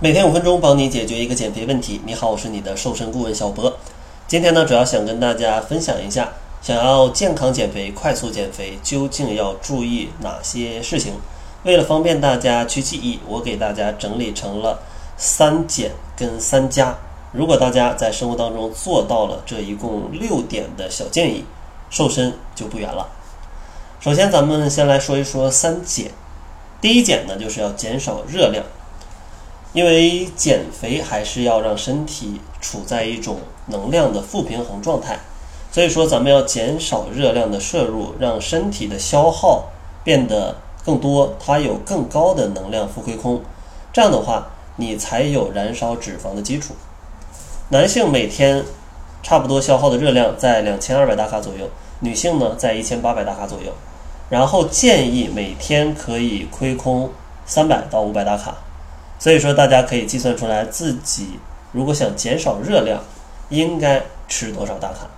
每天五分钟，帮你解决一个减肥问题。你好，我是你的瘦身顾问小博。今天呢，主要想跟大家分享一下，想要健康减肥、快速减肥，究竟要注意哪些事情？为了方便大家去记忆，我给大家整理成了三减跟三加。如果大家在生活当中做到了这一共六点的小建议，瘦身就不远了。首先，咱们先来说一说三减。第一减呢，就是要减少热量。因为减肥还是要让身体处在一种能量的负平衡状态，所以说咱们要减少热量的摄入，让身体的消耗变得更多，它有更高的能量负亏空，这样的话你才有燃烧脂肪的基础。男性每天差不多消耗的热量在两千二百大卡左右，女性呢在一千八百大卡左右，然后建议每天可以亏空三百到五百大卡。所以说，大家可以计算出来自己如果想减少热量，应该吃多少大卡。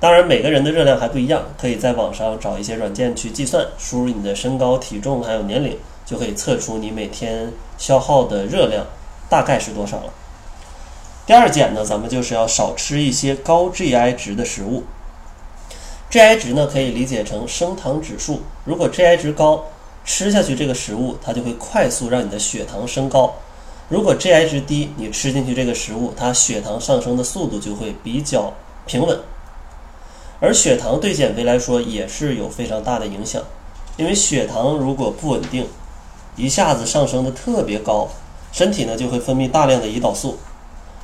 当然，每个人的热量还不一样，可以在网上找一些软件去计算，输入你的身高、体重还有年龄，就可以测出你每天消耗的热量大概是多少了。第二减呢，咱们就是要少吃一些高 GI 值的食物。GI 值呢，可以理解成升糖指数，如果 GI 值高。吃下去这个食物，它就会快速让你的血糖升高。如果 GI 值低，你吃进去这个食物，它血糖上升的速度就会比较平稳。而血糖对减肥来说也是有非常大的影响，因为血糖如果不稳定，一下子上升的特别高，身体呢就会分泌大量的胰岛素，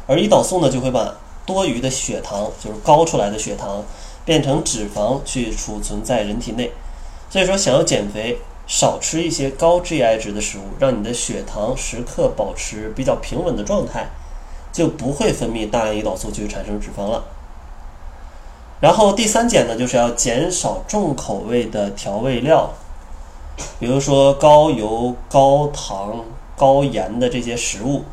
而胰岛素呢就会把多余的血糖，就是高出来的血糖，变成脂肪去储存在人体内。所以说，想要减肥。少吃一些高 GI 值的食物，让你的血糖时刻保持比较平稳的状态，就不会分泌大量胰岛素去产生脂肪了。然后第三点呢，就是要减少重口味的调味料，比如说高油、高糖、高盐的这些食物，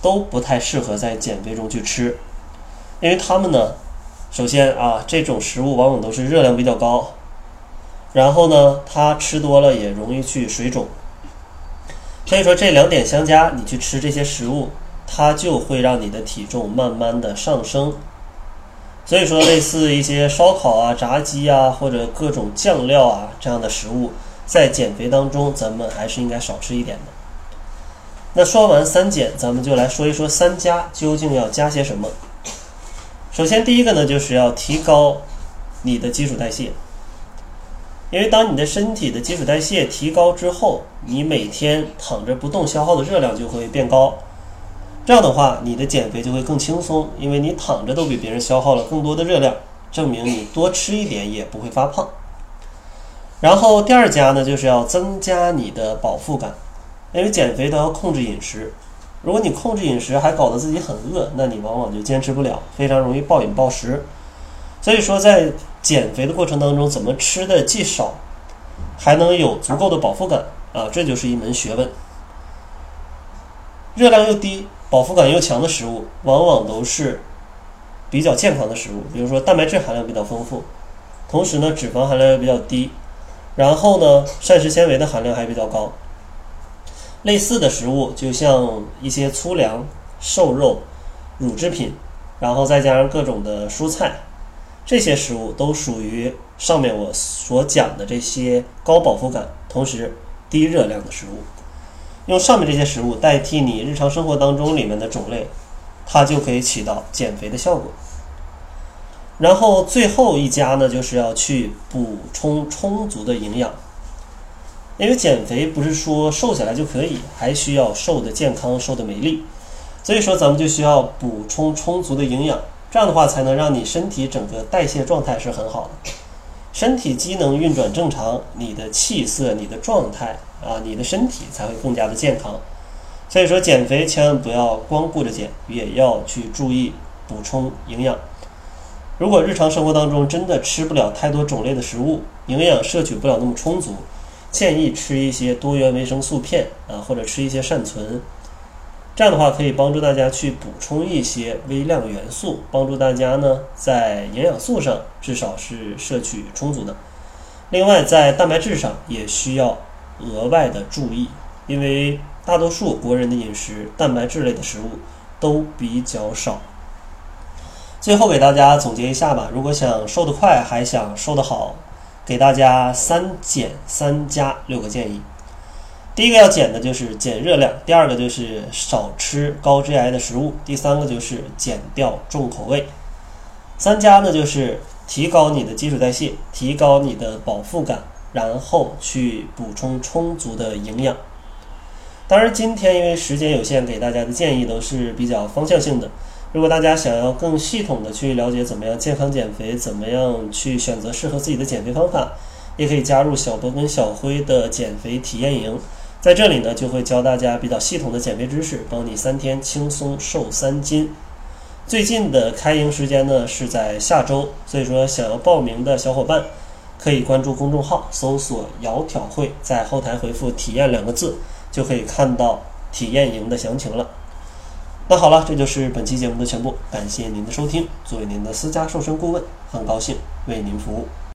都不太适合在减肥中去吃，因为它们呢，首先啊，这种食物往往都是热量比较高。然后呢，它吃多了也容易去水肿，所以说这两点相加，你去吃这些食物，它就会让你的体重慢慢的上升。所以说，类似一些烧烤啊、炸鸡啊，或者各种酱料啊这样的食物，在减肥当中，咱们还是应该少吃一点的。那说完三减，咱们就来说一说三加究竟要加些什么。首先，第一个呢，就是要提高你的基础代谢。因为当你的身体的基础代谢提高之后，你每天躺着不动消耗的热量就会变高，这样的话，你的减肥就会更轻松，因为你躺着都比别人消耗了更多的热量，证明你多吃一点也不会发胖。然后第二家呢，就是要增加你的饱腹感，因为减肥都要控制饮食，如果你控制饮食还搞得自己很饿，那你往往就坚持不了，非常容易暴饮暴食。所以说，在减肥的过程当中，怎么吃的既少，还能有足够的饱腹感啊？这就是一门学问。热量又低、饱腹感又强的食物，往往都是比较健康的食物。比如说，蛋白质含量比较丰富，同时呢，脂肪含量也比较低，然后呢，膳食纤维的含量还比较高。类似的食物，就像一些粗粮、瘦肉、乳制品，然后再加上各种的蔬菜。这些食物都属于上面我所讲的这些高饱腹感、同时低热量的食物。用上面这些食物代替你日常生活当中里面的种类，它就可以起到减肥的效果。然后最后一家呢，就是要去补充充足的营养，因为减肥不是说瘦下来就可以，还需要瘦的健康、瘦的美丽。所以说，咱们就需要补充充足的营养。这样的话，才能让你身体整个代谢状态是很好的，身体机能运转正常，你的气色、你的状态啊，你的身体才会更加的健康。所以说，减肥千万不要光顾着减，也要去注意补充营养。如果日常生活当中真的吃不了太多种类的食物，营养摄取不了那么充足，建议吃一些多元维生素片啊，或者吃一些善存。这样的话可以帮助大家去补充一些微量元素，帮助大家呢在营养素上至少是摄取充足的。另外在蛋白质上也需要额外的注意，因为大多数国人的饮食蛋白质类的食物都比较少。最后给大家总结一下吧，如果想瘦得快，还想瘦得好，给大家三减三加六个建议。第一个要减的就是减热量，第二个就是少吃高 GI 的食物，第三个就是减掉重口味。三加呢就是提高你的基础代谢，提高你的饱腹感，然后去补充充足的营养。当然，今天因为时间有限，给大家的建议都是比较方向性的。如果大家想要更系统的去了解怎么样健康减肥，怎么样去选择适合自己的减肥方法，也可以加入小博跟小辉的减肥体验营。在这里呢，就会教大家比较系统的减肥知识，帮你三天轻松瘦三斤。最近的开营时间呢是在下周，所以说想要报名的小伙伴可以关注公众号，搜索“窈窕会”，在后台回复“体验”两个字，就可以看到体验营的详情了。那好了，这就是本期节目的全部，感谢您的收听。作为您的私家瘦身顾问，很高兴为您服务。